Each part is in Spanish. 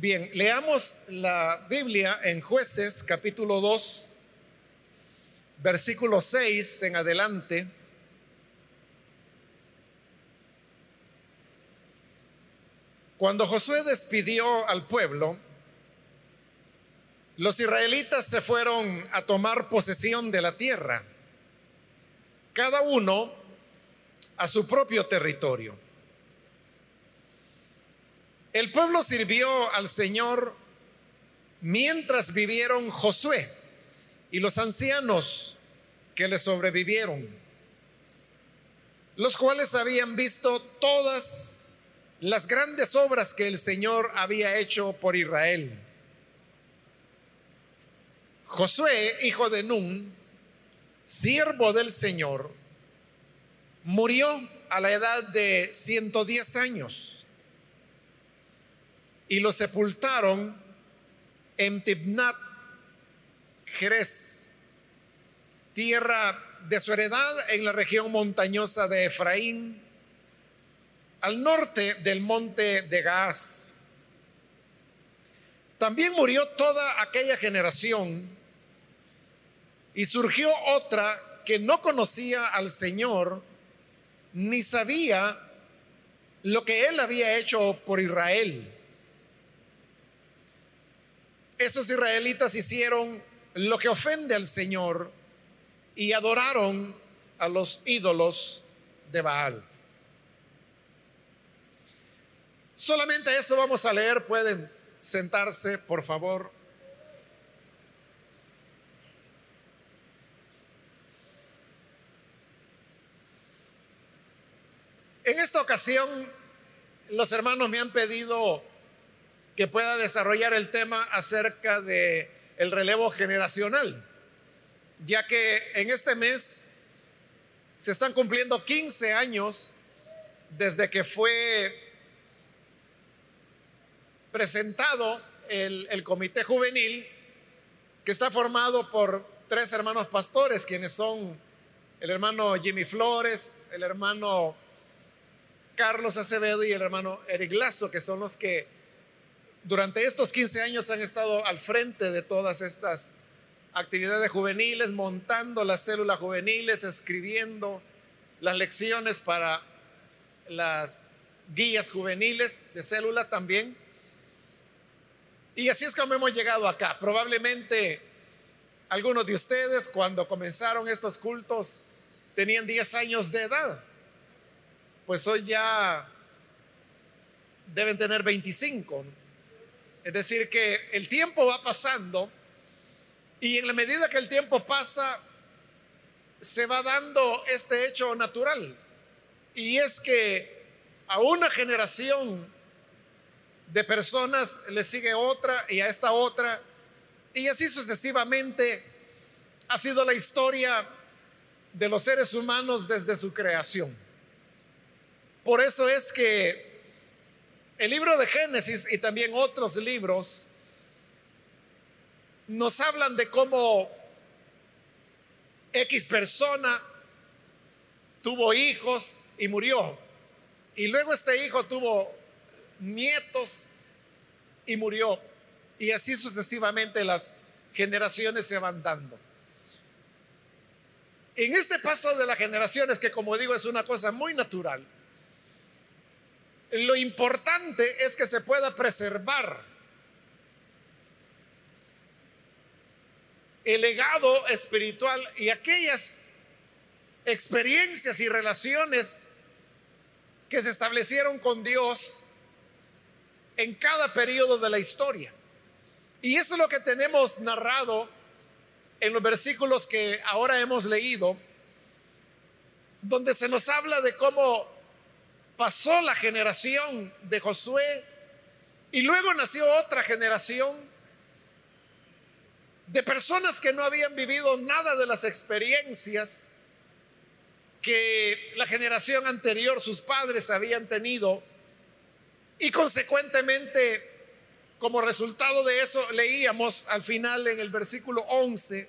Bien, leamos la Biblia en jueces capítulo 2, versículo 6 en adelante. Cuando Josué despidió al pueblo, los israelitas se fueron a tomar posesión de la tierra, cada uno a su propio territorio. El pueblo sirvió al Señor mientras vivieron Josué y los ancianos que le sobrevivieron, los cuales habían visto todas las grandes obras que el Señor había hecho por Israel. Josué, hijo de Nun, siervo del Señor, murió a la edad de 110 años y lo sepultaron en Tibnat Jerez, tierra de su heredad en la región montañosa de Efraín, al norte del monte de Gaz. También murió toda aquella generación y surgió otra que no conocía al Señor ni sabía lo que él había hecho por Israel. Esos israelitas hicieron lo que ofende al Señor y adoraron a los ídolos de Baal. Solamente eso vamos a leer. Pueden sentarse, por favor. En esta ocasión, los hermanos me han pedido que pueda desarrollar el tema acerca de el relevo generacional, ya que en este mes se están cumpliendo 15 años desde que fue presentado el, el comité juvenil que está formado por tres hermanos pastores, quienes son el hermano Jimmy Flores, el hermano Carlos Acevedo y el hermano Eric Lazo, que son los que durante estos 15 años han estado al frente de todas estas actividades juveniles, montando las células juveniles, escribiendo las lecciones para las guías juveniles de célula también. Y así es como hemos llegado acá. Probablemente algunos de ustedes cuando comenzaron estos cultos tenían 10 años de edad pues hoy ya deben tener 25. Es decir, que el tiempo va pasando y en la medida que el tiempo pasa, se va dando este hecho natural. Y es que a una generación de personas le sigue otra y a esta otra, y así sucesivamente ha sido la historia de los seres humanos desde su creación. Por eso es que el libro de Génesis y también otros libros nos hablan de cómo X persona tuvo hijos y murió. Y luego este hijo tuvo nietos y murió. Y así sucesivamente las generaciones se van dando. En este paso de las generaciones, que como digo es una cosa muy natural, lo importante es que se pueda preservar el legado espiritual y aquellas experiencias y relaciones que se establecieron con Dios en cada periodo de la historia. Y eso es lo que tenemos narrado en los versículos que ahora hemos leído, donde se nos habla de cómo pasó la generación de Josué y luego nació otra generación de personas que no habían vivido nada de las experiencias que la generación anterior, sus padres, habían tenido. Y consecuentemente, como resultado de eso, leíamos al final en el versículo 11,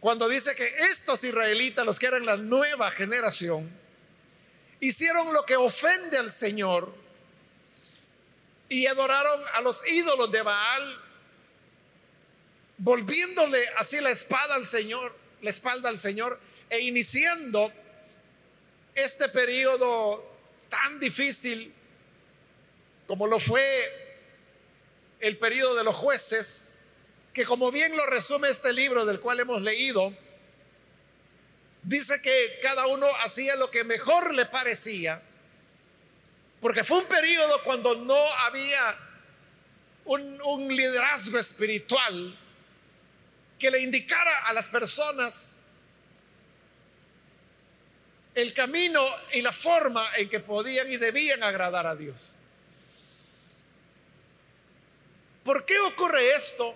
cuando dice que estos israelitas, los que eran la nueva generación, hicieron lo que ofende al Señor y adoraron a los ídolos de Baal, volviéndole así la espada al Señor, la espalda al Señor e iniciando este periodo tan difícil como lo fue el periodo de los jueces, que como bien lo resume este libro del cual hemos leído, dice que cada uno hacía lo que mejor le parecía, porque fue un periodo cuando no había un, liderazgo espiritual que le indicara a las personas el camino y la forma en que podían y debían agradar a Dios. ¿Por qué ocurre esto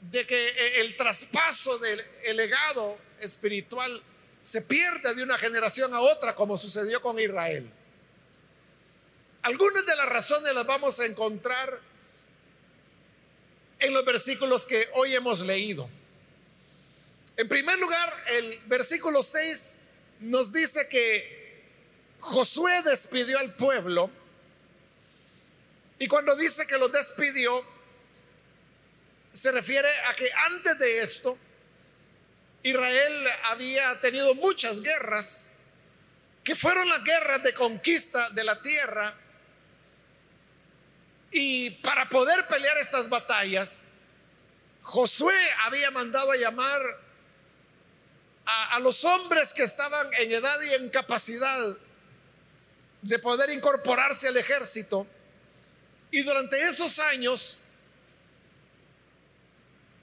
de que el traspaso del legado espiritual se pierde de una generación a otra como sucedió con Israel? Algunas de las razones las vamos a encontrar en los versículos que hoy hemos leído. En primer lugar, el versículo 6 nos dice que Josué despidió al pueblo y cuando dice que lo despidió, se refiere a que antes de esto, Israel había tenido muchas guerras, que fueron las guerras de conquista de la tierra, y para poder pelear estas batallas, Josué había mandado a llamar a, los hombres que estaban en edad y en capacidad de poder incorporarse al ejército. Y durante esos años,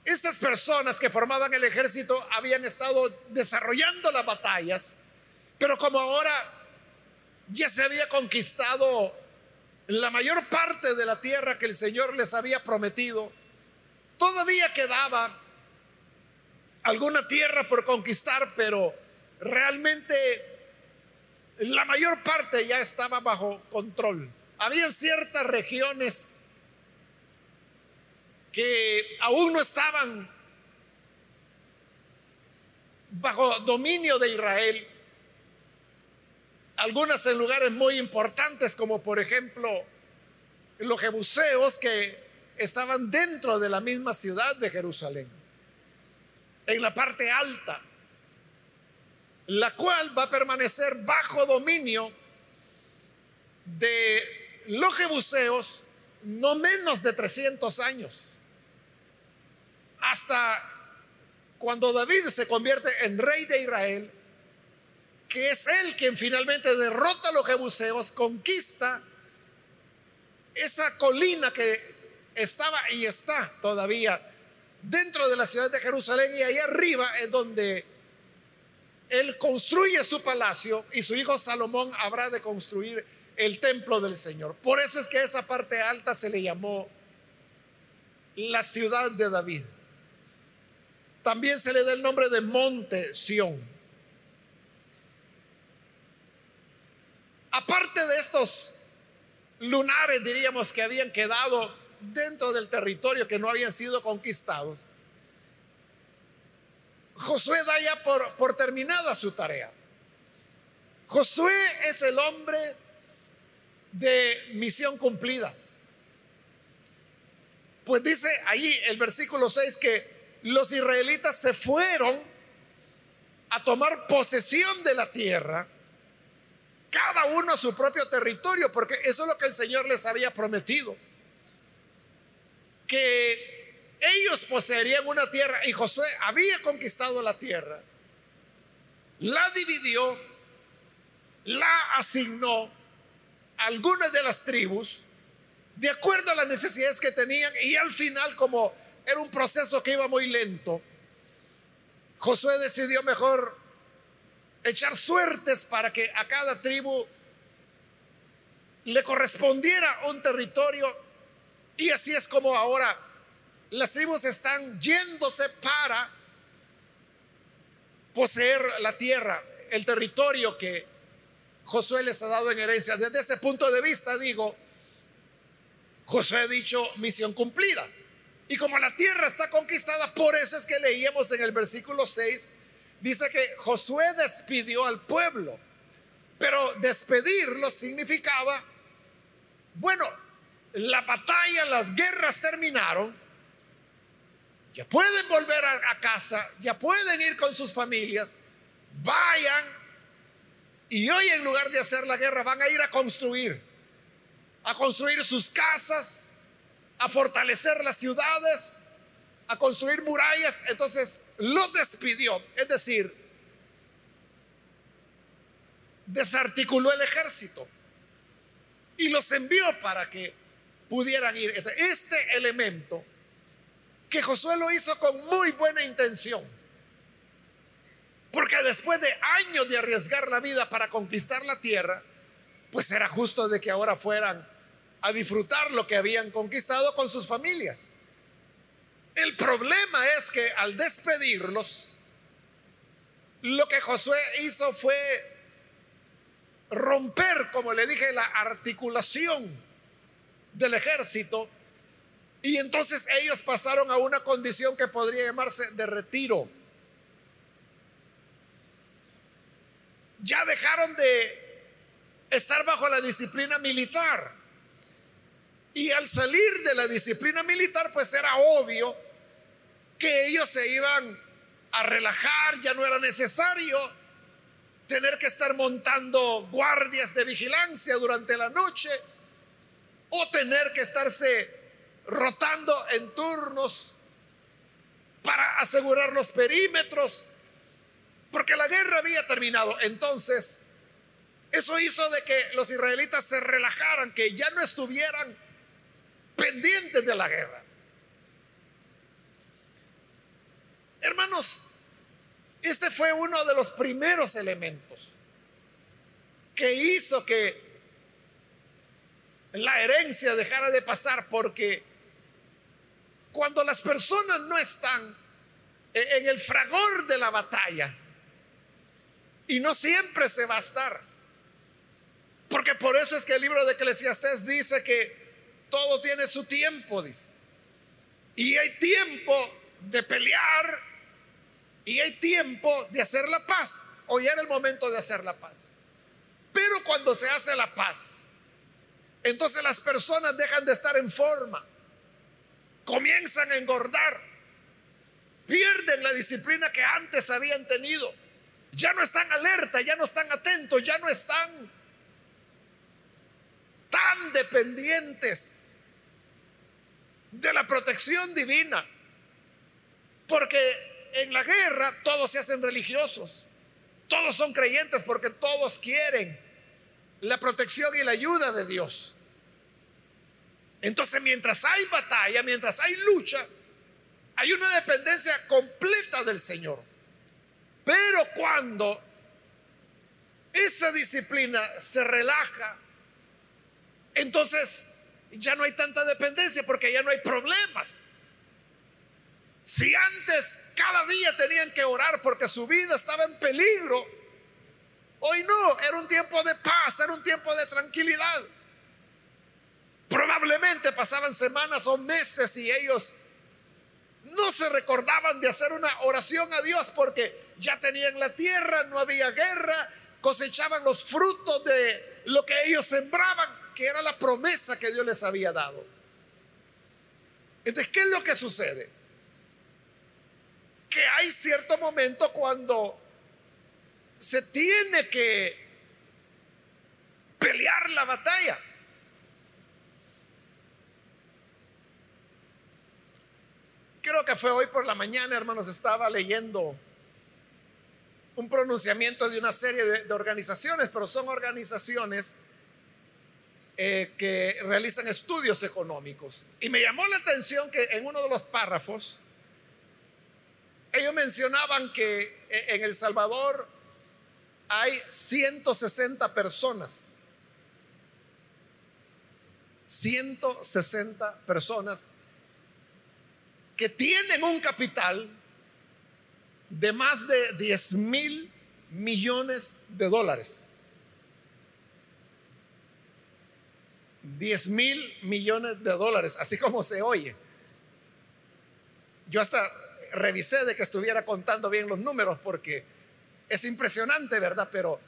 estas personas que formaban el ejército habían estado desarrollando las batallas, pero como ahora ya se había conquistado la mayor parte de la tierra que el Señor les había prometido, todavía quedaba alguna tierra por conquistar, pero realmente la mayor parte ya estaba bajo control. Había ciertas regiones que aún no estaban bajo dominio de Israel, algunas en lugares muy importantes como por ejemplo los jebuseos que estaban dentro de la misma ciudad de Jerusalén en la parte alta, la cual va a permanecer bajo dominio de los jebuseos no menos de 300 años, hasta cuando David se convierte en rey de Israel, que es él quien finalmente derrota a los jebuseos, conquista esa colina que estaba y está todavía dentro de la ciudad de Jerusalén y ahí arriba es donde él construye su palacio y su hijo Salomón habrá de construir el templo del Señor. Por eso es que esa parte alta se le llamó la ciudad de David. También se le da el nombre de Monte Sión. Aparte de estos lunares, diríamos, que habían quedado dentro del territorio que no habían sido conquistados, Josué da ya por, por terminada su tarea. Josué es el hombre de misión cumplida. Pues dice ahí el versículo 6 que los israelitas se fueron a tomar posesión de la tierra, cada uno a su propio territorio, porque eso es lo que el Señor les había prometido que ellos poseerían una tierra y Josué había conquistado la tierra, la dividió, la asignó a algunas de las tribus de acuerdo a las necesidades que tenían y al final como era un proceso que iba muy lento, Josué decidió mejor echar suertes para que a cada tribu le correspondiera un territorio y así es como ahora las tribus están yéndose para poseer la tierra, el territorio que Josué les ha dado en herencia. Desde ese punto de vista digo, Josué ha dicho misión cumplida. Y como la tierra está conquistada, por eso es que leíamos en el versículo 6, dice que Josué despidió al pueblo. Pero despedirlo significaba, bueno, la batalla, las guerras terminaron, ya pueden volver a, casa, ya pueden ir con sus familias, vayan y hoy en lugar de hacer la guerra van a ir a construir, a construir sus casas, a fortalecer las ciudades, a construir murallas. Entonces los despidió, es decir, desarticuló el ejército y los envió para que pudieran ir. Este elemento que Josué lo hizo con muy buena intención, porque después de años de arriesgar la vida para conquistar la tierra, pues era justo de que ahora fueran a disfrutar lo que habían conquistado con sus familias. El problema es que al despedirlos, lo que Josué hizo fue romper, como le dije, la articulación del ejército. Y entonces ellos pasaron a una condición que podría llamarse de retiro. Ya dejaron de estar bajo la disciplina militar. Y al salir de la disciplina militar, pues era obvio que ellos se iban a relajar, ya no era necesario tener que estar montando guardias de vigilancia durante la noche o tener que estarse rotando en turnos para asegurar los perímetros, porque la guerra había terminado. Entonces, eso hizo de que los israelitas se relajaran, que ya no estuvieran pendientes de la guerra. Hermanos, este fue uno de los primeros elementos que hizo que la herencia dejara de pasar porque cuando las personas no están en el fragor de la batalla, y no siempre se va a estar, porque por eso es que el libro de Eclesiastés dice que todo tiene su tiempo, dice. Y hay tiempo de pelear y hay tiempo de hacer la paz. Hoy era el momento de hacer la paz. Pero cuando se hace la paz, entonces las personas dejan de estar en forma, comienzan a engordar, pierden la disciplina que antes habían tenido, ya no están alerta, ya no están atentos, ya no están tan dependientes de la protección divina, porque en la guerra todos se hacen religiosos, todos son creyentes porque todos quieren la protección y la ayuda de Dios. Entonces, mientras hay batalla, mientras hay lucha, hay una dependencia completa del Señor. Pero cuando esa disciplina se relaja, entonces ya no hay tanta dependencia porque ya no hay problemas. Si antes cada día tenían que orar porque su vida estaba en peligro, hoy no, era un tiempo de paz, era un tiempo de tranquilidad. Probablemente pasaban semanas o meses y ellos no se recordaban de hacer una oración a Dios porque ya tenían la tierra, no había guerra, cosechaban los frutos de lo que ellos sembraban, que era la promesa que Dios les había dado. Entonces, ¿qué es lo que sucede? que hay cierto momento cuando se tiene que pelear la batalla. Creo que fue hoy por la mañana, hermanos, estaba leyendo un pronunciamiento de una serie de, organizaciones, pero son organizaciones eh, que realizan estudios económicos. Y me llamó la atención que en uno de los párrafos ellos mencionaban que eh, en El Salvador hay 160 personas. 160 personas que tienen un capital de más de 10 mil millones de dólares. 10 mil millones de dólares, así como se oye. Yo hasta revisé de que estuviera contando bien los números porque es impresionante, ¿verdad? Pero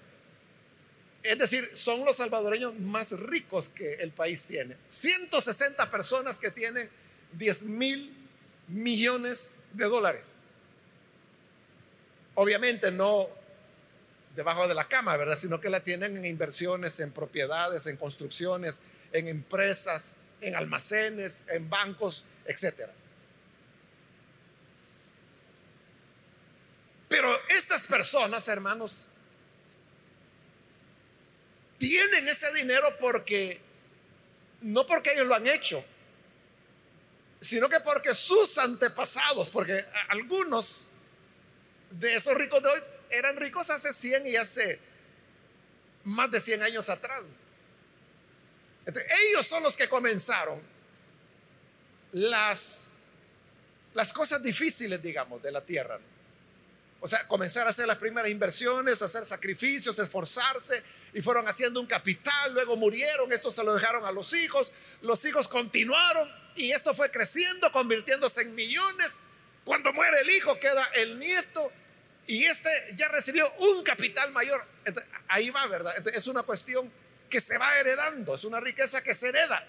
Es decir, son los salvadoreños más ricos que el país tiene. 160 personas que tienen 10 mil millones de dólares. Obviamente no debajo de la cama, ¿verdad? Sino que la tienen en inversiones, en propiedades, en construcciones, en empresas, en almacenes, en bancos, etcétera. Pero estas personas, hermanos, tienen ese dinero porque, no porque ellos lo han hecho, sino que porque sus antepasados, porque algunos de esos ricos de hoy eran ricos hace 100 y hace más de 100 años atrás. Ellos son los que comenzaron las, las cosas difíciles, digamos, de la tierra. O sea, comenzar a hacer las primeras inversiones, hacer sacrificios, esforzarse, y fueron haciendo un capital, luego murieron, esto se lo dejaron a los hijos, los hijos continuaron, y esto fue creciendo, convirtiéndose en millones. Cuando muere el hijo, queda el nieto, y este ya recibió un capital mayor. ahí va, ¿verdad? es una cuestión que se va heredando, es una riqueza que se hereda.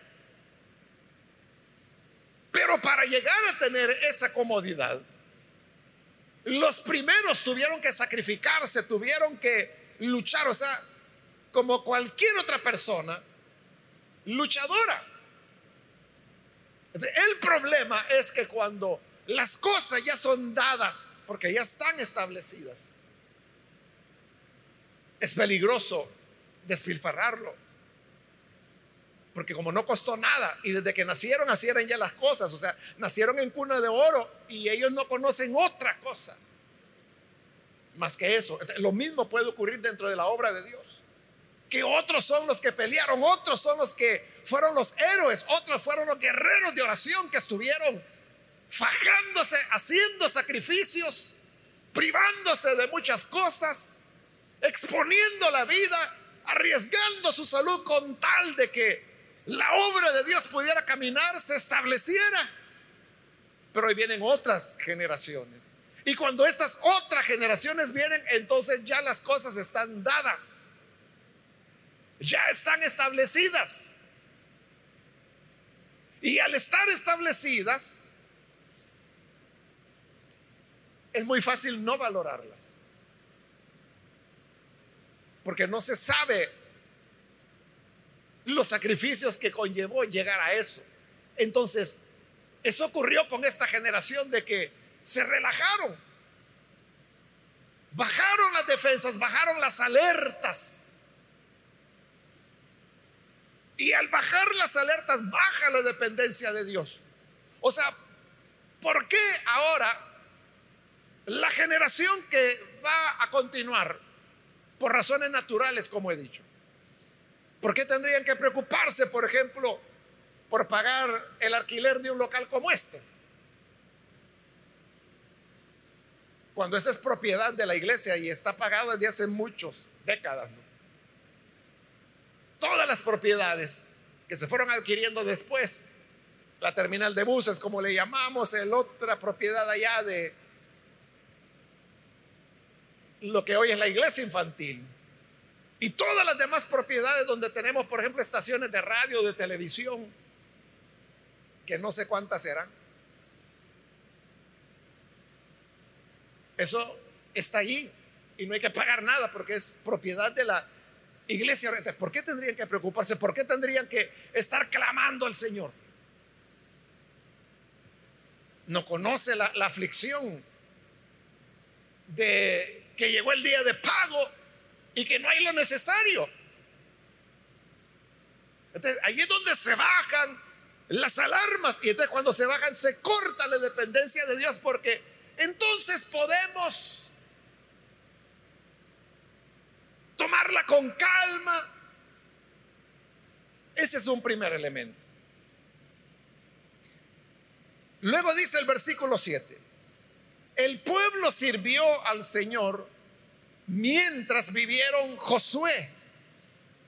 Pero para llegar a tener esa comodidad, los primeros tuvieron que sacrificarse, tuvieron que luchar, o sea, como cualquier otra persona, luchadora. El problema es que cuando las cosas ya son dadas, porque ya están establecidas, es peligroso despilfarrarlo. Porque como no costó nada y desde que nacieron así eran ya las cosas, o sea, nacieron en cuna de oro y ellos no conocen otra cosa más que eso. Lo mismo puede ocurrir dentro de la obra de Dios. Que otros son los que pelearon, otros son los que fueron los héroes, otros fueron los guerreros de oración que estuvieron fajándose, haciendo sacrificios, privándose de muchas cosas, exponiendo la vida, arriesgando su salud con tal de que la obra de Dios pudiera caminar, se estableciera. Pero hoy vienen otras generaciones. Y cuando estas otras generaciones vienen, entonces ya las cosas están dadas. Ya están establecidas. Y al estar establecidas, es muy fácil no valorarlas. Porque no se sabe los sacrificios que conllevó llegar a eso. Entonces, eso ocurrió con esta generación de que se relajaron. Bajaron las defensas, bajaron las alertas. Y al bajar las alertas, baja la dependencia de Dios. O sea, ¿por qué ahora la generación que va a continuar, por razones naturales, como he dicho, ¿Por qué tendrían que preocuparse, por ejemplo, por pagar el alquiler de un local como este? Cuando esa es propiedad de la iglesia y está pagado desde hace muchas décadas. Todas las propiedades que se fueron adquiriendo después, la terminal de buses, como le llamamos, el otra propiedad allá de lo que hoy es la iglesia infantil y todas las demás propiedades donde tenemos, por ejemplo, estaciones de radio, de televisión, que no sé cuántas serán. Eso está allí y no hay que pagar nada porque es propiedad de la iglesia. ¿Por qué tendrían que preocuparse? ¿Por qué tendrían que estar clamando al Señor? No conoce la, la aflicción de que llegó el día de pago y que no hay lo necesario. Entonces, ahí es donde se bajan las alarmas y entonces cuando se bajan se corta la dependencia de Dios porque entonces podemos tomarla con calma. Ese es un primer elemento. Luego dice el versículo 7, el pueblo sirvió al Señor mientras vivieron Josué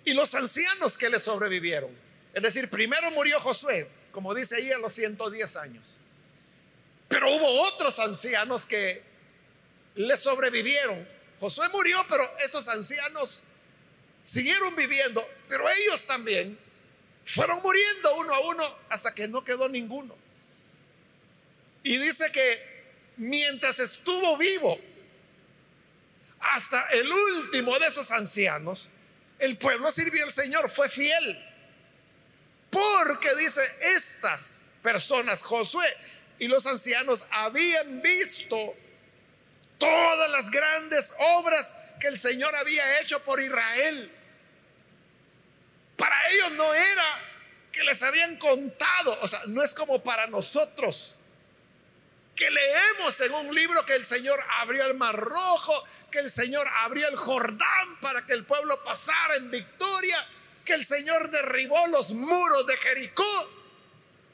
y los ancianos que le sobrevivieron. Es decir, primero murió Josué, como dice ahí, a los 110 años. Pero hubo otros ancianos que le sobrevivieron. Josué murió, pero estos ancianos siguieron viviendo, pero ellos también fueron muriendo uno a uno hasta que no quedó ninguno. Y dice que mientras estuvo vivo, hasta el último de esos ancianos, el pueblo sirvió al Señor, fue fiel. Porque dice, estas personas, Josué y los ancianos, habían visto todas las grandes obras que el Señor había hecho por Israel. Para ellos no era que les habían contado, o sea, no es como para nosotros que leemos en un libro que el Señor abrió el mar rojo, que el Señor abrió el Jordán para que el pueblo pasara en victoria, que el Señor derribó los muros de Jericó.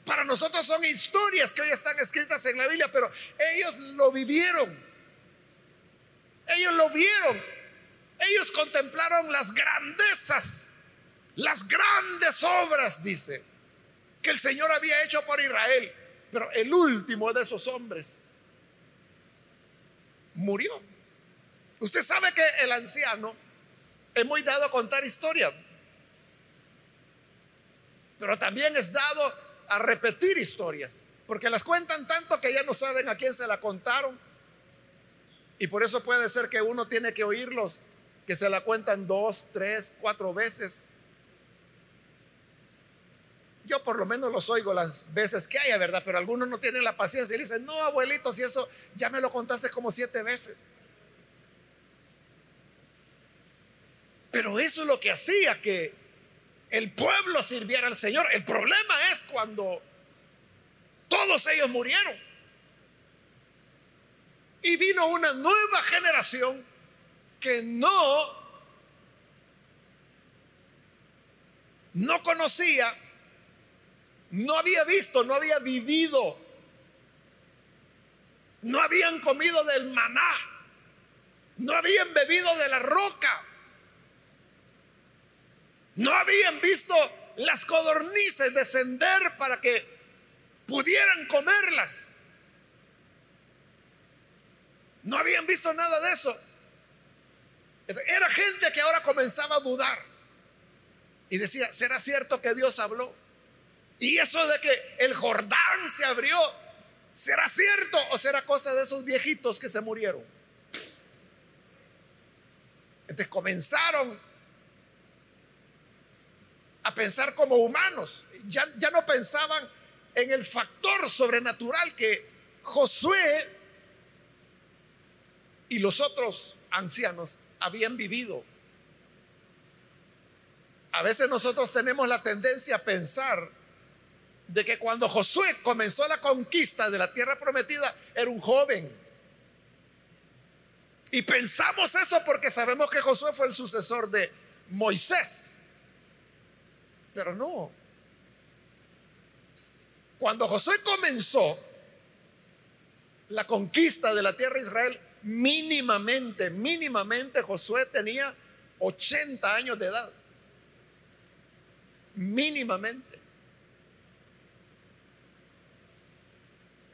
Para nosotros son historias que hoy están escritas en la Biblia, pero ellos lo vivieron. Ellos lo vieron. Ellos contemplaron las grandezas, las grandes obras, dice, que el Señor había hecho por Israel. Pero el último de esos hombres murió. Usted sabe que el anciano es muy dado a contar historia, pero también es dado a repetir historias, porque las cuentan tanto que ya no saben a quién se la contaron. Y por eso puede ser que uno tiene que oírlos, que se la cuentan dos, tres, cuatro veces. Yo por lo menos los oigo las veces que haya, ¿verdad? Pero algunos no tienen la paciencia y dicen, no, abuelito, si eso ya me lo contaste como siete veces. Pero eso es lo que hacía que el pueblo sirviera al Señor. El problema es cuando todos ellos murieron. Y vino una nueva generación que no no conocía, no había visto, no había vivido, no habían comido del maná, no habían bebido de la roca. No habían visto las codornices descender para que pudieran comerlas. No habían visto nada de eso. Era gente que ahora comenzaba a dudar. Y decía, ¿será cierto que Dios habló? Y eso de que el Jordán se abrió, ¿será cierto o será cosa de esos viejitos que se murieron? Entonces comenzaron a pensar como humanos. Ya, ya no pensaban en el factor sobrenatural que Josué y los otros ancianos habían vivido. A veces nosotros tenemos la tendencia a pensar de que cuando Josué comenzó la conquista de la tierra prometida era un joven. Y pensamos eso porque sabemos que Josué fue el sucesor de Moisés. Pero no. Cuando Josué comenzó la conquista de la tierra de Israel, mínimamente, mínimamente Josué tenía 80 años de edad. Mínimamente.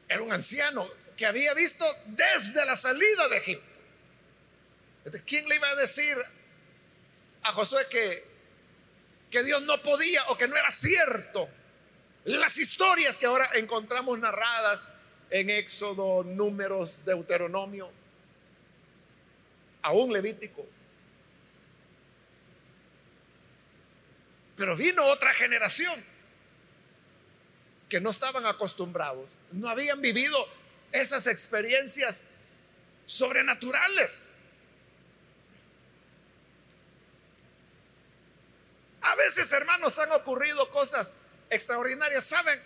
Era un anciano que había visto desde la salida de Egipto. ¿Quién le iba a decir a Josué que que Dios no podía o que no era cierto. Las historias que ahora encontramos narradas en Éxodo, Números, Deuteronomio, aún Levítico. Pero vino otra generación que no estaban acostumbrados, no habían vivido esas experiencias sobrenaturales. A veces, hermanos, han ocurrido cosas extraordinarias. ¿Saben?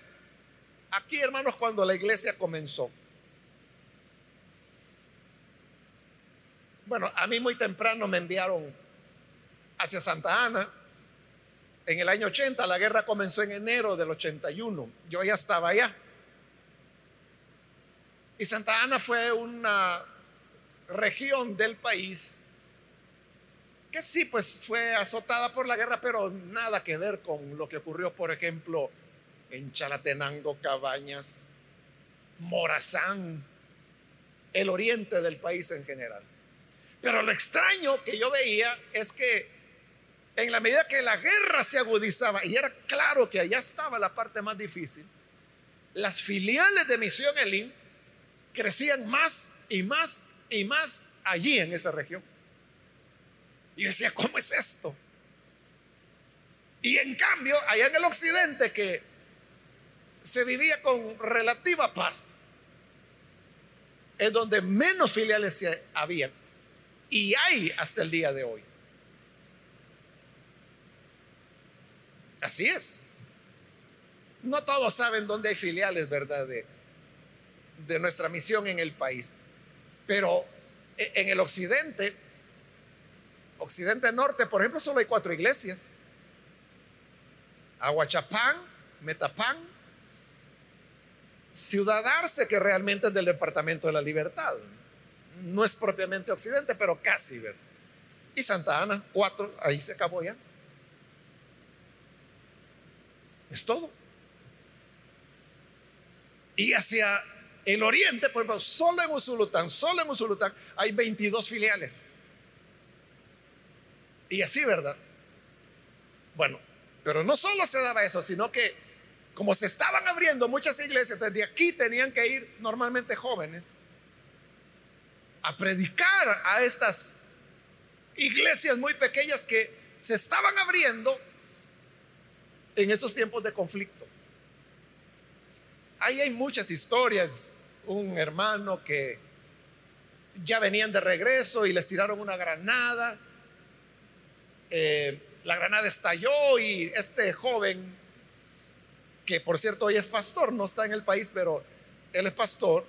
Aquí, hermanos, cuando la iglesia comenzó. Bueno, a mí muy temprano me enviaron hacia Santa Ana. En el año 80, la guerra comenzó en enero del 81. Yo ya estaba allá. Y Santa Ana fue una región del país que sí, pues fue azotada por la guerra, pero nada que ver con lo que ocurrió, por ejemplo, en Chalatenango, Cabañas, Morazán, el oriente del país en general. Pero lo extraño que yo veía es que en la medida que la guerra se agudizaba, y era claro que allá estaba la parte más difícil, las filiales de Misión Elín crecían más y más y más allí en esa región. Y decía, ¿cómo es esto? Y en cambio, allá en el occidente que se vivía con relativa paz, es donde menos filiales había y hay hasta el día de hoy. Así es. No todos saben dónde hay filiales, ¿verdad? De, de nuestra misión en el país. Pero e, en el occidente, occidente norte, por ejemplo, solo hay cuatro iglesias. Aguachapán, Metapán, Ciudad Arce, que realmente es del Departamento de la Libertad. No es propiamente occidente, pero casi, ¿verdad? Y Santa Ana, cuatro, ahí se acabó ya. Es todo. Y hacia el oriente, por ejemplo, solo en Usulután, solo en Usulután hay 22 filiales. Y así, ¿verdad? Bueno, pero no solo se daba eso, sino que como se estaban abriendo muchas iglesias, desde aquí tenían que ir normalmente jóvenes a predicar a estas iglesias muy pequeñas que se estaban abriendo en esos tiempos de conflicto. Ahí hay muchas historias. Un hermano que ya venían de regreso y les tiraron una granada. Eh, la granada estalló y este joven, que por cierto hoy es pastor, no está en el país, pero él es pastor,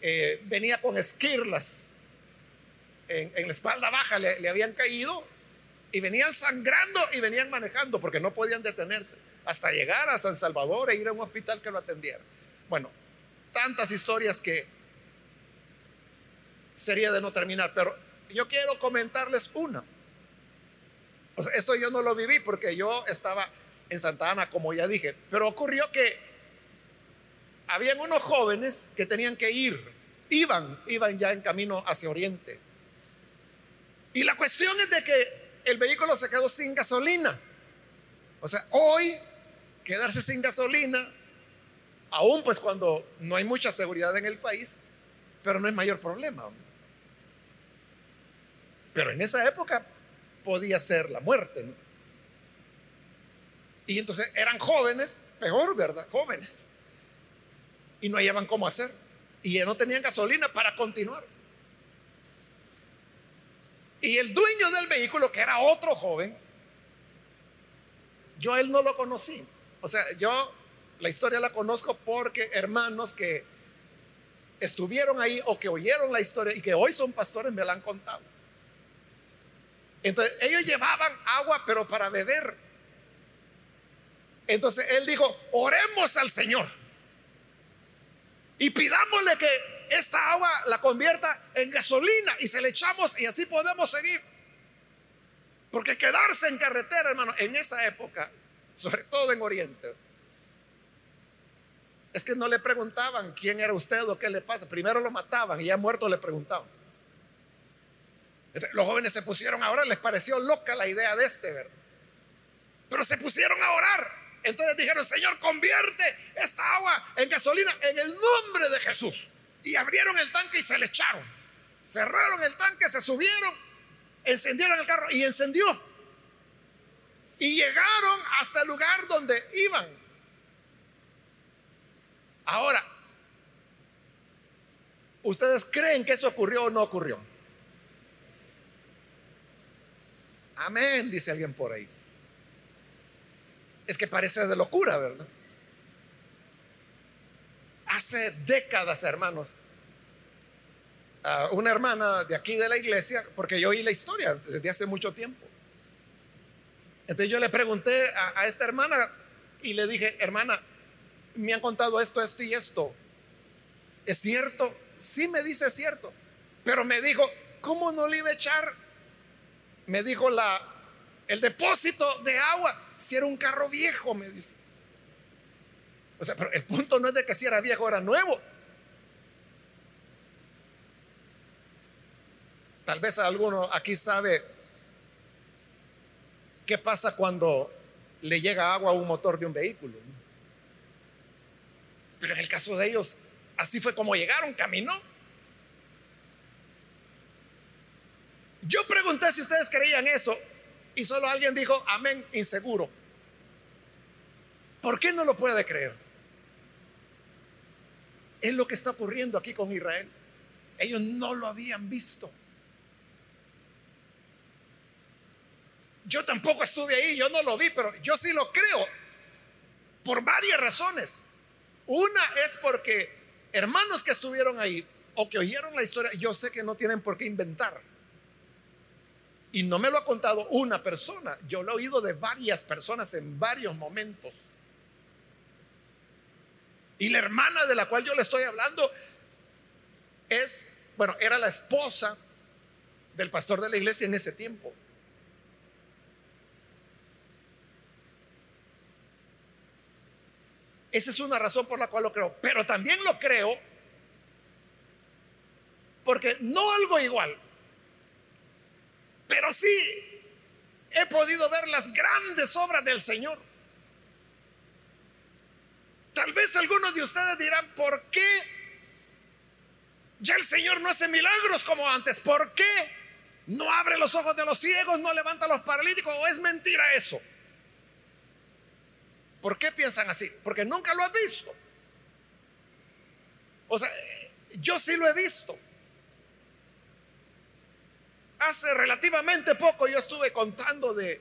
eh, venía con esquirlas en, la espalda baja, le, habían caído y venían sangrando y venían manejando porque no podían detenerse hasta llegar a San Salvador e ir a un hospital que lo atendiera. Bueno, tantas historias que sería de no terminar, pero yo quiero comentarles una. Esto yo no lo viví porque yo estaba en Santa Ana, como ya dije, pero ocurrió que habían unos jóvenes que tenían que ir, iban, iban ya en camino hacia Oriente. Y la cuestión es de que el vehículo se quedó sin gasolina. O sea, hoy quedarse sin gasolina, aún pues cuando no hay mucha seguridad en el país, pero no es mayor problema. Pero en esa época podía ser la muerte. Y entonces eran jóvenes, peor, ¿verdad? Jóvenes. Y no hallaban cómo hacer. Y ya no tenían gasolina para continuar. Y el dueño del vehículo, que era otro joven, yo a él no lo conocí. O sea, yo la historia la conozco porque hermanos que estuvieron ahí o que oyeron la historia y que hoy son pastores me la han contado. Entonces, ellos llevaban agua, pero para beber. Entonces, él dijo, oremos al Señor. Y pidámosle que esta agua la convierta en gasolina y se le echamos y así podemos seguir. Porque quedarse en carretera, hermano, en esa época, sobre todo en Oriente, es que no le preguntaban quién era usted o qué le pasa. Primero lo mataban y ya muerto le preguntaban. Los jóvenes se pusieron a orar, les pareció loca la idea de este, ¿verdad? Pero se pusieron a orar. Entonces dijeron, Señor, convierte esta agua en gasolina en el nombre de Jesús. Y abrieron el tanque y se le echaron. Cerraron el tanque, se subieron, encendieron el carro y encendió. Y llegaron hasta el lugar donde iban. Ahora, ¿ustedes creen que eso ocurrió o no ocurrió? Amén, dice alguien por ahí. Es que parece de locura, ¿verdad? Hace décadas, hermanos, una hermana de aquí de la iglesia, porque yo oí la historia desde hace mucho tiempo. Entonces yo le pregunté a, a esta hermana y le dije, hermana, me han contado esto, esto y esto. ¿Es cierto? Sí me dice es cierto. Pero me dijo, ¿cómo no le iba a echar me dijo la, el depósito de agua, si era un carro viejo, me dice. O sea, pero el punto no es de que si era viejo, era nuevo. Tal vez alguno aquí sabe ¿qué pasa cuando le llega agua a un motor de un vehículo? Pero en el caso de ellos, así fue como llegaron, caminó. Yo pregunté si ustedes creían eso y solo alguien dijo, amén, inseguro. ¿Por qué no lo puede creer? Es lo que está ocurriendo aquí con Israel. Ellos no lo habían visto. Yo tampoco estuve ahí, yo no lo vi, pero yo sí lo creo por varias razones. Una es porque hermanos que estuvieron ahí o que oyeron la historia, yo sé que no tienen por qué inventar. Y no me lo ha contado una persona, yo lo he oído de varias personas en varios momentos. Y la hermana de la cual yo le estoy hablando es, bueno, era la esposa del pastor de la iglesia en ese tiempo. Esa es una razón por la cual lo creo. Pero también lo creo porque no algo igual, pero sí he podido ver las grandes obras del Señor. Tal vez algunos de ustedes dirán, ¿por qué ya el Señor no hace milagros como antes? ¿Por qué no abre los ojos de los ciegos, no levanta a los paralíticos? ¿O es mentira eso? ¿Por qué piensan así? Porque nunca lo han visto. O sea, yo sí lo he visto. Hace relativamente poco yo estuve contando de,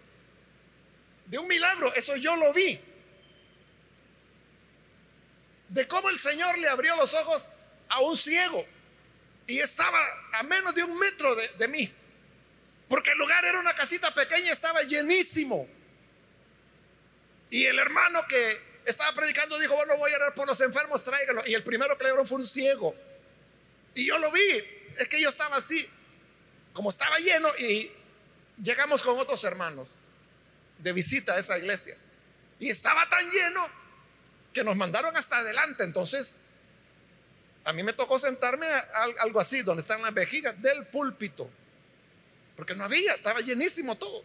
de un milagro, eso yo lo vi. De cómo el Señor le abrió los ojos a un ciego y estaba a menos de un metro de, mí. Porque el lugar era una casita pequeña, estaba llenísimo. Y el hermano que estaba predicando dijo, bueno, voy a orar por los enfermos, tráigalo. Y el primero que le abrió fue un ciego. Y yo lo vi, es que yo estaba así, como estaba lleno y llegamos con otros hermanos de visita a esa iglesia. Y estaba tan lleno que nos mandaron hasta adelante. Entonces, a mí me tocó sentarme a algo así, donde están las vejigas del púlpito. Porque no había, estaba llenísimo todo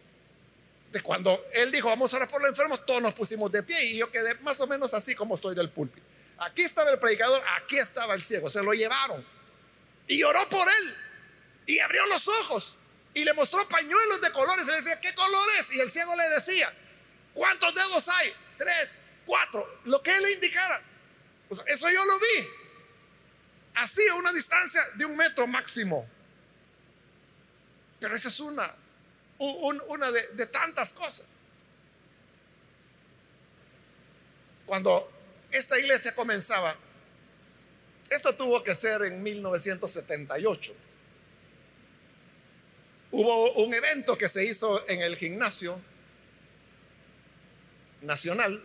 de cuando él dijo, vamos a orar por los enfermos, todos nos pusimos de pie y yo quedé más o menos así como estoy del púlpito. Aquí estaba el predicador, aquí estaba el ciego, se lo llevaron. Y oró por él y abrió los ojos y le mostró pañuelos de colores y le decía, ¿qué colores? Y el ciego le decía, ¿cuántos dedos hay? Tres, cuatro, lo que él indicara. eso yo lo vi. Así a una distancia de un metro máximo. Pero esa es una una de, tantas cosas. Cuando esta iglesia comenzaba, esto tuvo que ser en 1978. Hubo un evento que se hizo en el gimnasio nacional.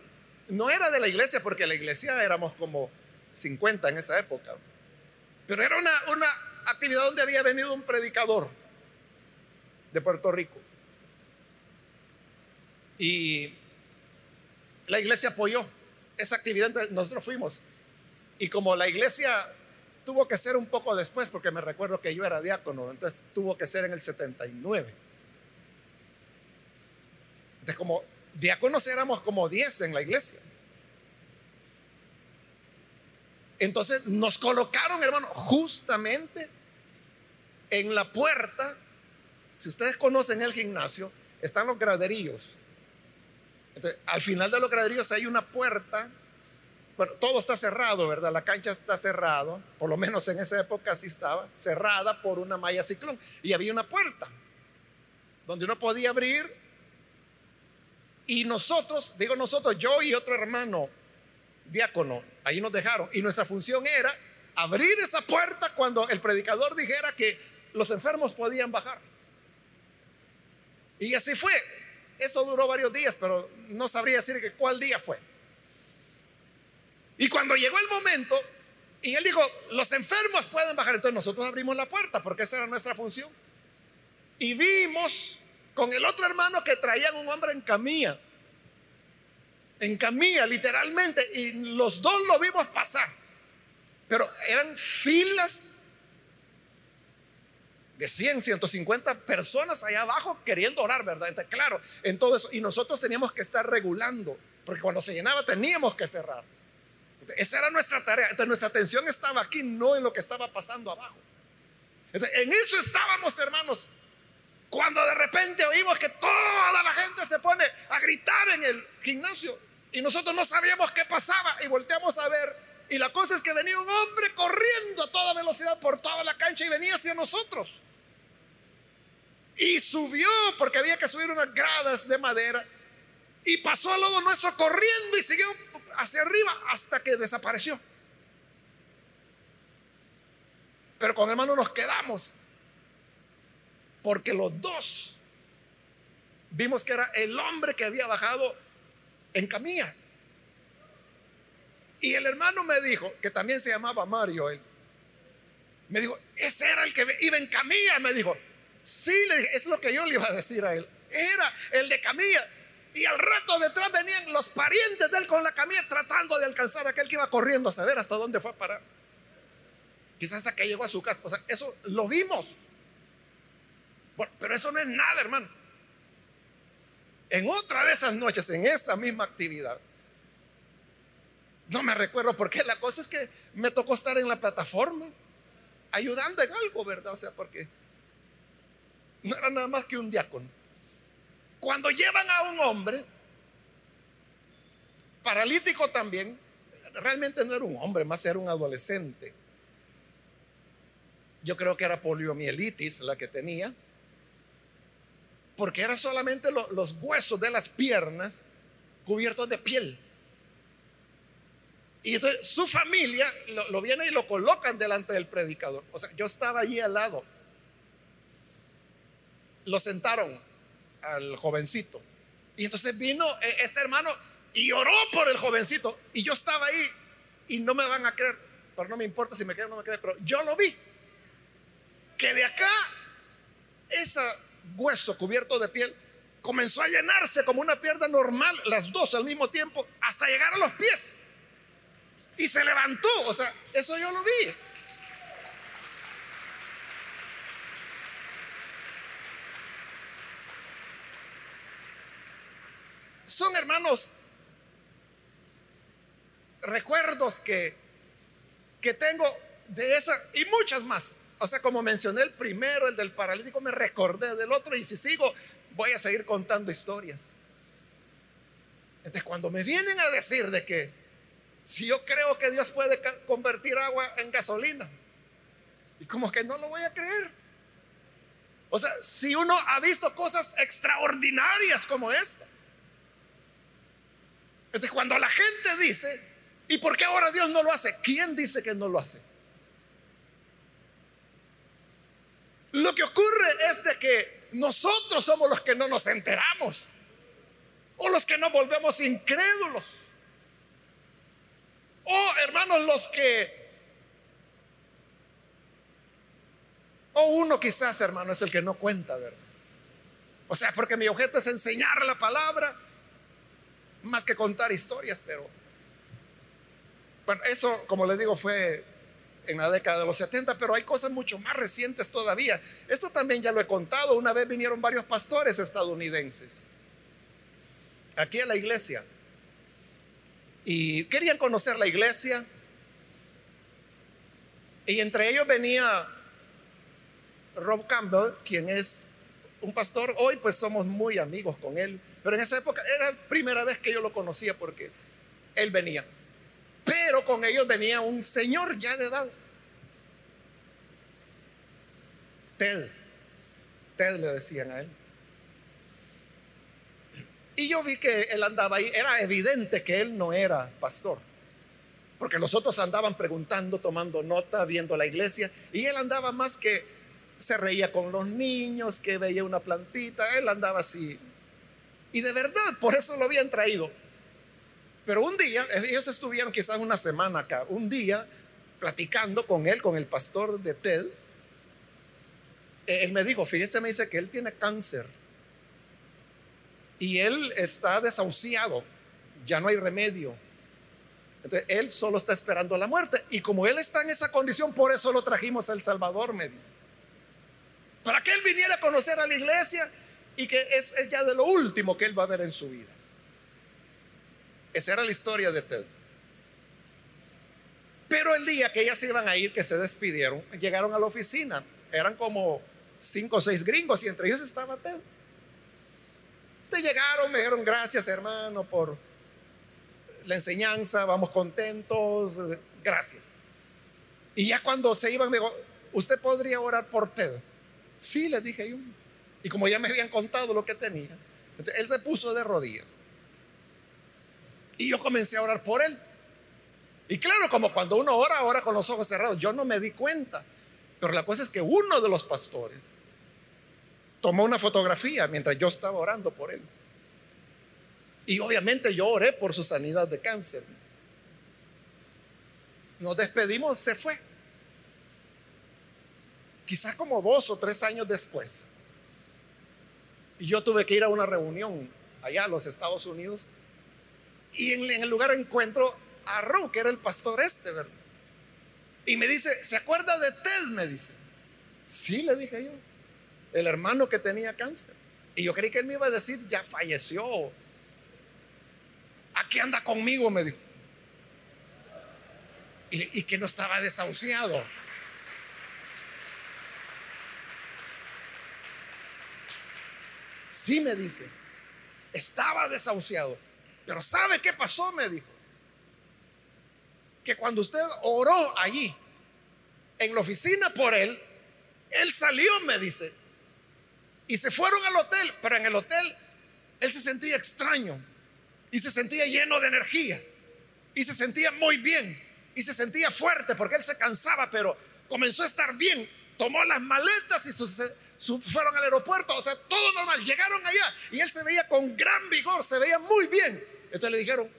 No era de la iglesia, porque la iglesia éramos como 50 en esa época. Pero era una, una actividad donde había venido un predicador de Puerto Rico. Y la iglesia apoyó esa actividad, nosotros fuimos. Y como la iglesia tuvo que ser un poco después, porque me recuerdo que yo era diácono, entonces tuvo que ser en el 79. Entonces, como diáconos éramos como 10 en la iglesia. Entonces nos colocaron, hermano, justamente en la puerta. Si ustedes conocen el gimnasio, están los graderillos al final de los graderíos hay una puerta. Bueno, todo está cerrado, ¿verdad? La cancha está cerrada, por lo menos en esa época así estaba, cerrada por una malla ciclón. Y había una puerta donde uno podía abrir. Y nosotros, digo nosotros, yo y otro hermano diácono, ahí nos dejaron. Y nuestra función era abrir esa puerta cuando el predicador dijera que los enfermos podían bajar. Y así fue. Eso duró varios días, pero no sabría decir que cuál día fue. Y cuando llegó el momento, y él dijo, los enfermos pueden bajar, entonces nosotros abrimos la puerta, porque esa era nuestra función. Y vimos con el otro hermano que traían un hombre en camilla, en camilla literalmente, y los dos lo vimos pasar, pero eran filas de 100, 150 personas allá abajo queriendo orar, ¿verdad? Entonces, claro, en todo eso. Y nosotros teníamos que estar regulando, porque cuando se llenaba teníamos que cerrar. Esa era nuestra tarea. Entonces, nuestra atención estaba aquí, no en lo que estaba pasando abajo. en eso estábamos, hermanos. Cuando de repente oímos que toda la gente se pone a gritar en el gimnasio y nosotros no sabíamos qué pasaba y volteamos a ver y la cosa es que venía un hombre corriendo a toda velocidad por toda la cancha y venía hacia nosotros. Y subió porque había que subir unas gradas de madera y pasó al lado nuestro corriendo y siguió hacia arriba hasta que desapareció. Pero con hermano nos quedamos porque los dos vimos que era el hombre que había bajado en camilla. Y el hermano me dijo, que también se llamaba Mario, él, me dijo, ese era el que iba en camilla, me dijo, sí, le dije, es lo que yo le iba a decir a él, era el de camilla. Y al rato detrás venían los parientes de él con la camilla tratando de alcanzar a aquel que iba corriendo a saber hasta dónde fue a parar. Quizás hasta que llegó a su casa. O sea, eso lo vimos. Pero eso no es nada, hermano. En otra de esas noches, en esa misma actividad, no me recuerdo por qué, la cosa es que me tocó estar en la plataforma, ayudando en algo, ¿verdad? O sea, porque no era nada más que un diácono. Cuando llevan a un hombre, paralítico también, realmente no era un hombre, más era un adolescente. Yo creo que era poliomielitis la que tenía porque eran solamente los huesos de las piernas cubiertos de piel. Y entonces su familia lo, lo, viene y lo colocan delante del predicador. O sea, yo estaba allí al lado. Lo sentaron al jovencito. Y entonces vino eh, este hermano y oró por el jovencito. Y yo estaba ahí y no me van a creer, pero no me importa si me creen o no me creen, pero yo lo vi. Que de acá, esa hueso cubierto de piel, comenzó a llenarse como una pierna normal, las dos al mismo tiempo, hasta llegar a los pies. Y se levantó, o sea, eso yo lo vi. Son hermanos recuerdos que, que tengo de esa y muchas más. O sea, como mencioné el primero, el del paralítico, me recordé del otro y si sigo, voy a seguir contando historias. Entonces, cuando me vienen a decir de que si yo creo que Dios puede convertir agua en gasolina, y como que no lo voy a creer. O sea, si uno ha visto cosas extraordinarias como esta. Entonces, cuando la gente dice, ¿y por qué ahora Dios no lo hace? ¿Quién dice que no lo hace? Lo que ocurre es de que nosotros somos los que no nos enteramos o los que no volvemos incrédulos. O hermanos, los que... O uno quizás, hermano, es el que no cuenta, ¿verdad? O sea, porque mi objeto es enseñar la palabra más que contar historias, pero... Bueno, eso, como les digo, fue en la década de los 70, pero hay cosas mucho más recientes todavía. Esto también ya lo he contado. Una vez vinieron varios pastores estadounidenses aquí a la iglesia y querían conocer la iglesia. Y entre ellos venía Rob Campbell, quien es un pastor. Hoy pues somos muy amigos con él, pero en esa época era la primera vez que yo lo conocía porque él venía. Pero con ellos venía un señor ya de edad. Ted. Ted le decían a él. Y yo vi que él andaba ahí. Era evidente que él no era pastor. Porque los otros andaban preguntando, tomando nota, viendo la iglesia. Y él andaba más que se reía con los niños, que veía una plantita. Él andaba así. Y de verdad, por eso lo habían traído. Pero un día, ellos estuvieron quizás una semana acá, un día platicando con él, con el pastor de TED, él me dijo, fíjese, me dice que él tiene cáncer y él está desahuciado, ya no hay remedio. Entonces, él solo está esperando la muerte. Y como él está en esa condición, por eso lo trajimos a El Salvador, me dice. para que él viniera a conocer a la iglesia y que es ya de lo último que él va a ver en su vida. Esa era la historia de Ted. Pero el día que ellas se iban a ir, que se despidieron, llegaron a la oficina. Eran como cinco o seis gringos y entre ellos estaba Ted. Entonces llegaron, me dijeron gracias hermano por la enseñanza, vamos contentos, gracias. Y ya cuando se iban me dijo, ¿usted podría orar por Ted? Sí, le dije yo. Y como ya me habían contado lo que tenía, él se puso de rodillas. Y yo comencé a orar por él. Y claro, como cuando uno ora, ora con los ojos cerrados. Yo no me di cuenta. Pero la cosa es que uno de los pastores tomó una fotografía mientras yo estaba orando por él. Y obviamente yo oré por su sanidad de cáncer. Nos despedimos, se fue. Quizás como dos o tres años después. Y yo tuve que ir a una reunión allá a los Estados Unidos. Y en, el lugar encuentro a Ron, que era el pastor este, ¿verdad? Y me dice, ¿se acuerda de Ted? Me dice. Sí, le dije yo. El hermano que tenía cáncer. Y yo creí que él me iba a decir, ya falleció. Aquí anda conmigo, me dijo. Y que no estaba desahuciado. Sí, me dice. Estaba desahuciado. Pero ¿sabe qué pasó? Me dijo que cuando usted oró allí, en la oficina por él, él salió, me dice, y se fueron al hotel, pero en el hotel él se sentía extraño y se sentía lleno de energía y se sentía muy bien y se sentía fuerte porque él se cansaba, pero comenzó a estar bien, tomó las maletas y fueron al aeropuerto, o sea, todo normal, llegaron allá y él se veía con gran vigor, se veía muy bien. Entonces le dijeron,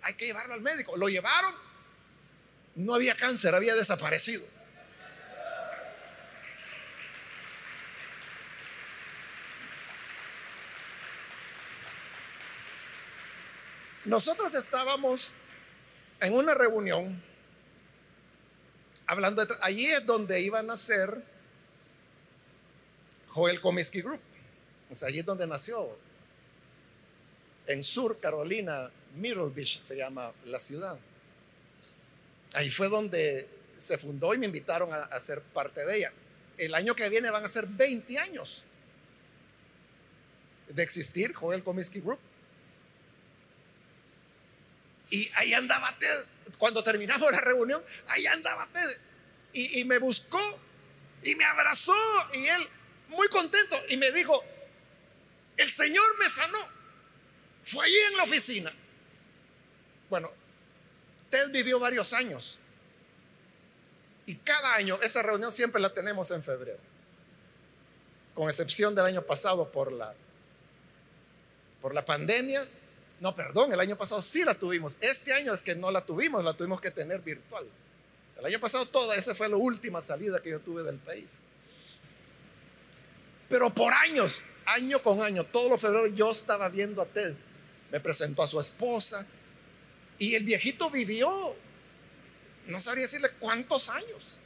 hay que llevarlo al médico, lo llevaron no había cáncer, había desaparecido. Nosotros estábamos en una reunión hablando de... Allí es donde iba a nacer Joel Comiskey Group. O sea, allí es donde nació. En Sur Carolina, Myrtle Beach se llama la ciudad. Ahí fue donde se fundó y me invitaron a, ser parte de ella. El año que viene van a ser 20 años de existir Joel Comiskey Group. Y ahí andaba Ted. Cuando terminamos la reunión, ahí andaba Ted. Y, y, me buscó y me abrazó. Y él, muy contento, y me dijo: El Señor me sanó. Fue allí en la oficina. Bueno, Ted vivió varios años. Y cada año, esa reunión siempre la tenemos en febrero. Con excepción del año pasado por la, por la pandemia. No, perdón, el año pasado sí la tuvimos. Este año es que no la tuvimos, la tuvimos que tener virtual. El año pasado toda, esa fue la última salida que yo tuve del país. Pero por años, año con año, todos los febreros yo estaba viendo a Ted. Me presentó a su esposa, y el viejito vivió, no sabría decirle cuántos años,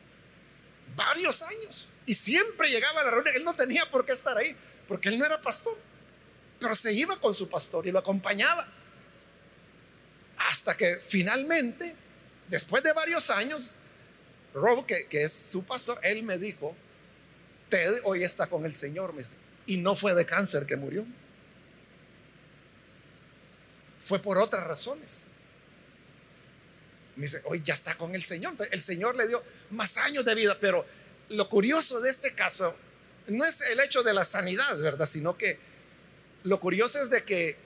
varios años. Y siempre llegaba a la reunión. Él no tenía por qué estar ahí, porque él no era pastor. Pero se iba con su pastor y lo acompañaba. Hasta que finalmente, después de varios años, Rob, que, es su pastor, él me dijo, Ted hoy está con el Señor. y no fue de cáncer que murió. Fue por otras razones. Me dice, hoy ya está con el Señor. el Señor le dio más años de vida, pero lo curioso de este caso no es el hecho de la sanidad, ¿verdad? Sino que lo curioso es de que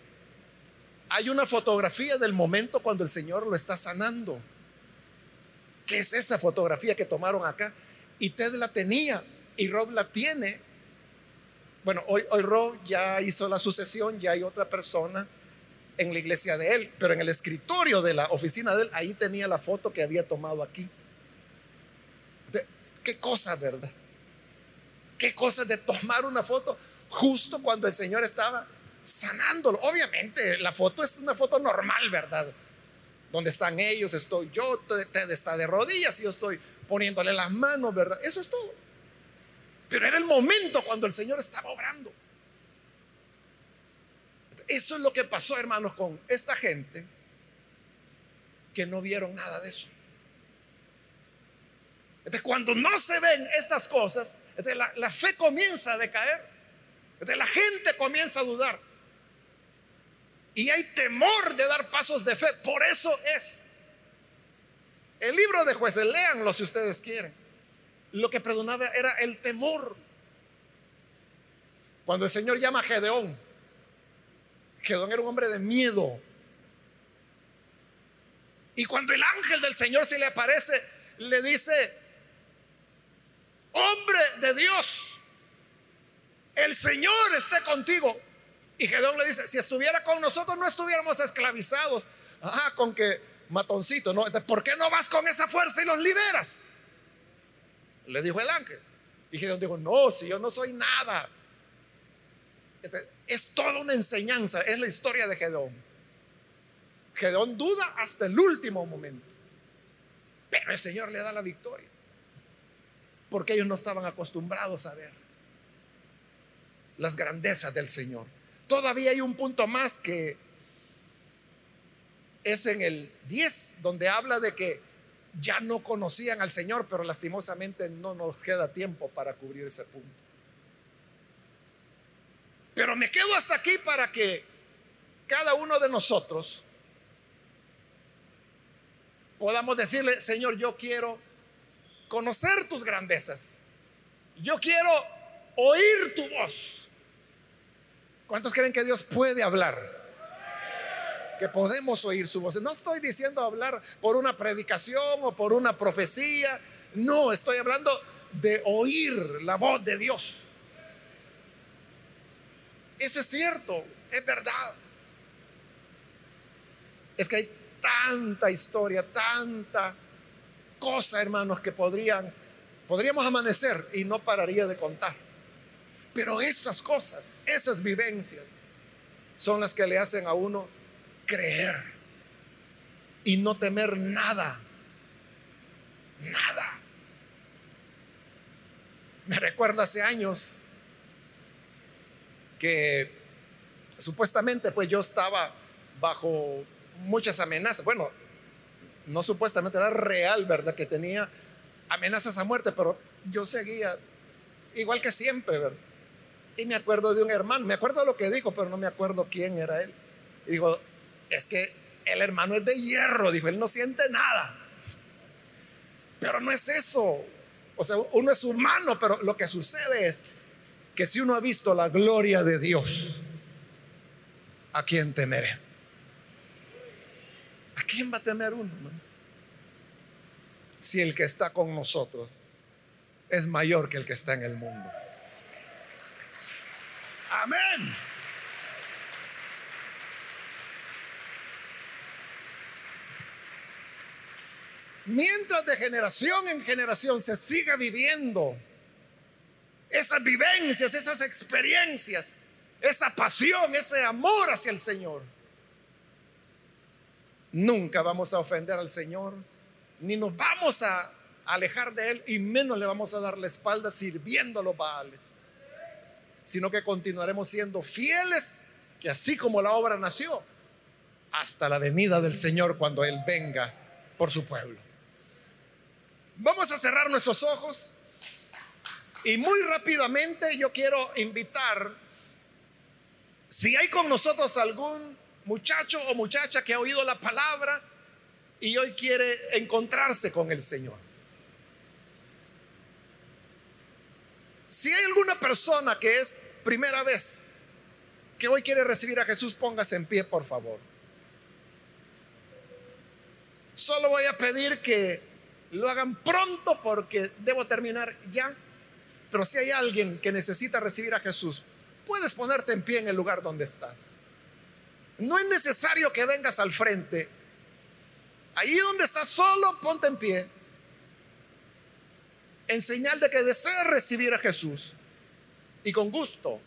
hay una fotografía del momento cuando el Señor lo está sanando. ¿Qué es esa fotografía que tomaron acá? Y Ted la tenía y Rob la tiene. Bueno, hoy, hoy Rob ya hizo la sucesión, ya hay otra persona en la iglesia de él, pero en el escritorio de la oficina de él, ahí tenía la foto que había tomado aquí. qué cosa, ¿verdad? Qué cosa de tomar una foto justo cuando el Señor estaba sanándolo. Obviamente, la foto es una foto normal, ¿verdad? Donde están ellos, estoy yo, Ted está de rodillas y yo estoy poniéndole las manos, ¿verdad? Eso es todo. Pero era el momento cuando el Señor estaba obrando. Eso es lo que pasó, hermanos, con esta gente que no vieron nada de eso. Entonces, cuando no se ven estas cosas, la, fe comienza a decaer. La gente comienza a dudar. Y hay temor de dar pasos de fe. Por eso es. El libro de jueces, léanlo si ustedes quieren. Lo que predominaba era el temor. Cuando el Señor llama a Gedeón, Gedeón era un hombre de miedo. Y cuando el ángel del Señor se le aparece, le dice, hombre de Dios, el Señor esté contigo. Y Gedeón le dice, si estuviera con nosotros no estuviéramos esclavizados. Ah, con que matoncito, ¿no? ¿Por qué no vas con esa fuerza y los liberas? Le dijo el ángel. Y Gedeón dijo, no, si yo no soy nada. Es toda una enseñanza, es la historia de Gedeón. Gedeón duda hasta el último momento. Pero el Señor le da la victoria. Porque ellos no estaban acostumbrados a ver las grandezas del Señor. Todavía hay un punto más que es en el 10, donde habla de que ya no conocían al Señor, pero lastimosamente no nos queda tiempo para cubrir ese punto. Pero me quedo hasta aquí para que cada uno de nosotros podamos decirle, Señor, yo quiero conocer tus grandezas. Yo quiero oír tu voz. ¿Cuántos creen que Dios puede hablar? Que podemos oír su voz. No estoy diciendo hablar por una predicación o por una profecía. No, estoy hablando de oír la voz de Dios. Eso es cierto, es verdad. Es que hay tanta historia, tanta cosa, hermanos, que podrían, podríamos amanecer y no pararía de contar. Pero esas cosas, esas vivencias, son las que le hacen a uno creer y no temer nada. Nada. Me recuerdo hace años que supuestamente pues yo estaba bajo muchas amenazas. Bueno, no supuestamente era real, ¿verdad? Que tenía amenazas a muerte, pero yo seguía igual que siempre, ¿verdad? Y me acuerdo de un hermano, me acuerdo lo que dijo, pero no me acuerdo quién era él. Dijo, es que el hermano es de hierro, dijo, él no siente nada. Pero no es eso. O sea, uno es humano, pero lo que sucede es que si uno ha visto la gloria de Dios, ¿a quién temeré? ¿A quién va a temer uno? Si el que está con nosotros es mayor que el que está en el mundo. Amén. Mientras de generación en generación se siga viviendo esas vivencias, esas experiencias, esa pasión, ese amor hacia el Señor, nunca vamos a ofender al Señor, ni nos vamos a alejar de Él, y menos le vamos a dar la espalda sirviendo a los Baales, sino que continuaremos siendo fieles, que así como la obra nació, hasta la venida del Señor cuando Él venga por su pueblo. Vamos a cerrar nuestros ojos. Y muy rápidamente yo quiero invitar, si hay con nosotros algún muchacho o muchacha que ha oído la palabra y hoy quiere encontrarse con el Señor. Si hay alguna persona que es primera vez que hoy quiere recibir a Jesús, póngase en pie, por favor. Solo voy a pedir que lo hagan pronto porque debo terminar ya. Pero si hay alguien que necesita recibir a Jesús, puedes ponerte en pie en el lugar donde estás. No es necesario que vengas al frente. Ahí donde estás solo, ponte en pie. En señal de que deseas recibir a Jesús. Y con gusto,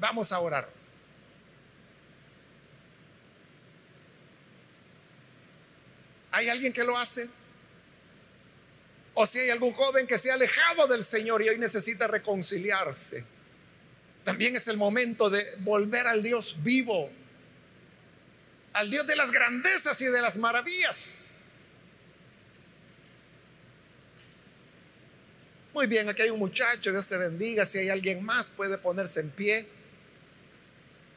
vamos a orar. ¿Hay alguien que lo hace? O si hay algún joven que se ha alejado del Señor y hoy necesita reconciliarse. También es el momento de volver al Dios vivo, al Dios de las grandezas y de las maravillas. Muy bien, aquí hay un muchacho, Dios te bendiga. Si hay alguien más, puede ponerse en pie.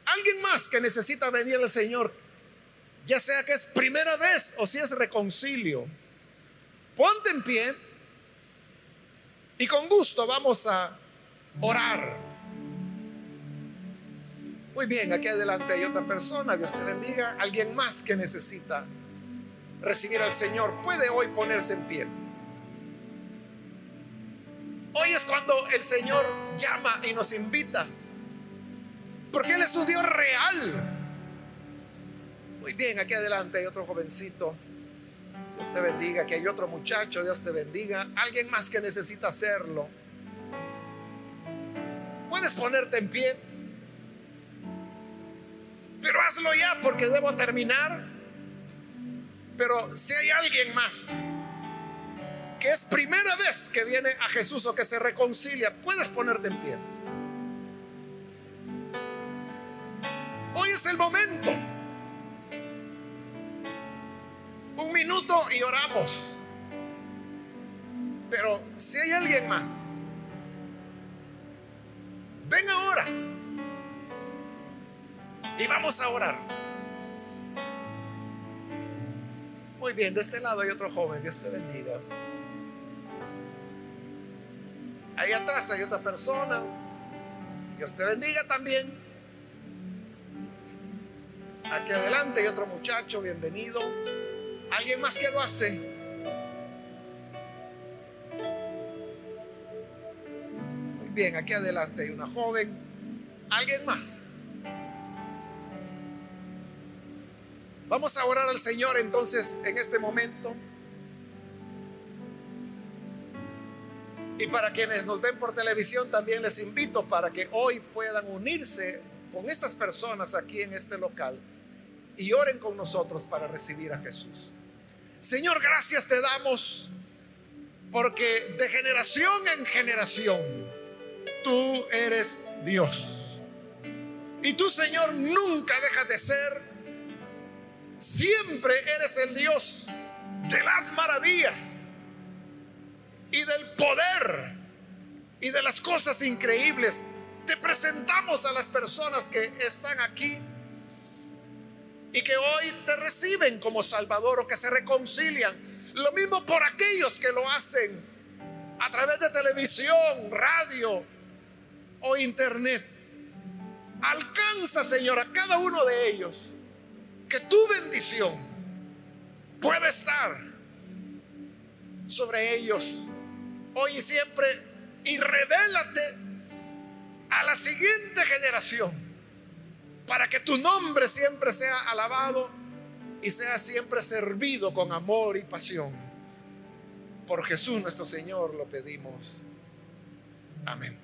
Alguien más que necesita venir al Señor, ya sea que es primera vez o si es reconcilio. Ponte en pie y con gusto vamos a orar. Muy bien, aquí adelante hay otra persona, Dios te bendiga. Alguien más que necesita recibir al Señor puede hoy ponerse en pie. Hoy es cuando el Señor llama y nos invita. Porque Él es un Dios real. Muy bien, aquí adelante hay otro jovencito. Dios te bendiga. Aquí hay otro muchacho. Dios te bendiga. Alguien más que necesita hacerlo. Puedes ponerte en pie. Pero hazlo ya porque debo terminar. Pero si hay alguien más que es primera vez que viene a Jesús o que se reconcilia, puedes ponerte en pie. Hoy es el momento. Un minuto y oramos. Pero si hay alguien más, ven ahora. Y vamos a orar. Muy bien, de este lado hay otro joven, Dios te bendiga. Ahí atrás hay otra persona. Dios te bendiga también. Aquí adelante hay otro muchacho, bienvenido. ¿Alguien más que lo hace? Muy bien, aquí adelante hay una joven. ¿Alguien más? Vamos a orar al Señor entonces en este momento. Y para quienes nos ven por televisión, también les invito para que hoy puedan unirse con estas personas aquí en este local y oren con nosotros para recibir a Jesús. Señor, gracias te damos porque de generación en generación tú eres Dios. Y tú, Señor, nunca dejas de ser. Siempre eres el Dios de las maravillas y del poder y de las cosas increíbles. Te presentamos a las personas que están aquí y que hoy te reciben como Salvador o que se reconcilian. Lo mismo por aquellos que lo hacen a través de televisión, radio o internet. Alcanza, Señor, a cada uno de ellos que tu bendición puede estar sobre ellos hoy y siempre y revélate a la siguiente generación para que tu nombre siempre sea alabado y sea siempre servido con amor y pasión. Por Jesús nuestro Señor lo pedimos. Amén.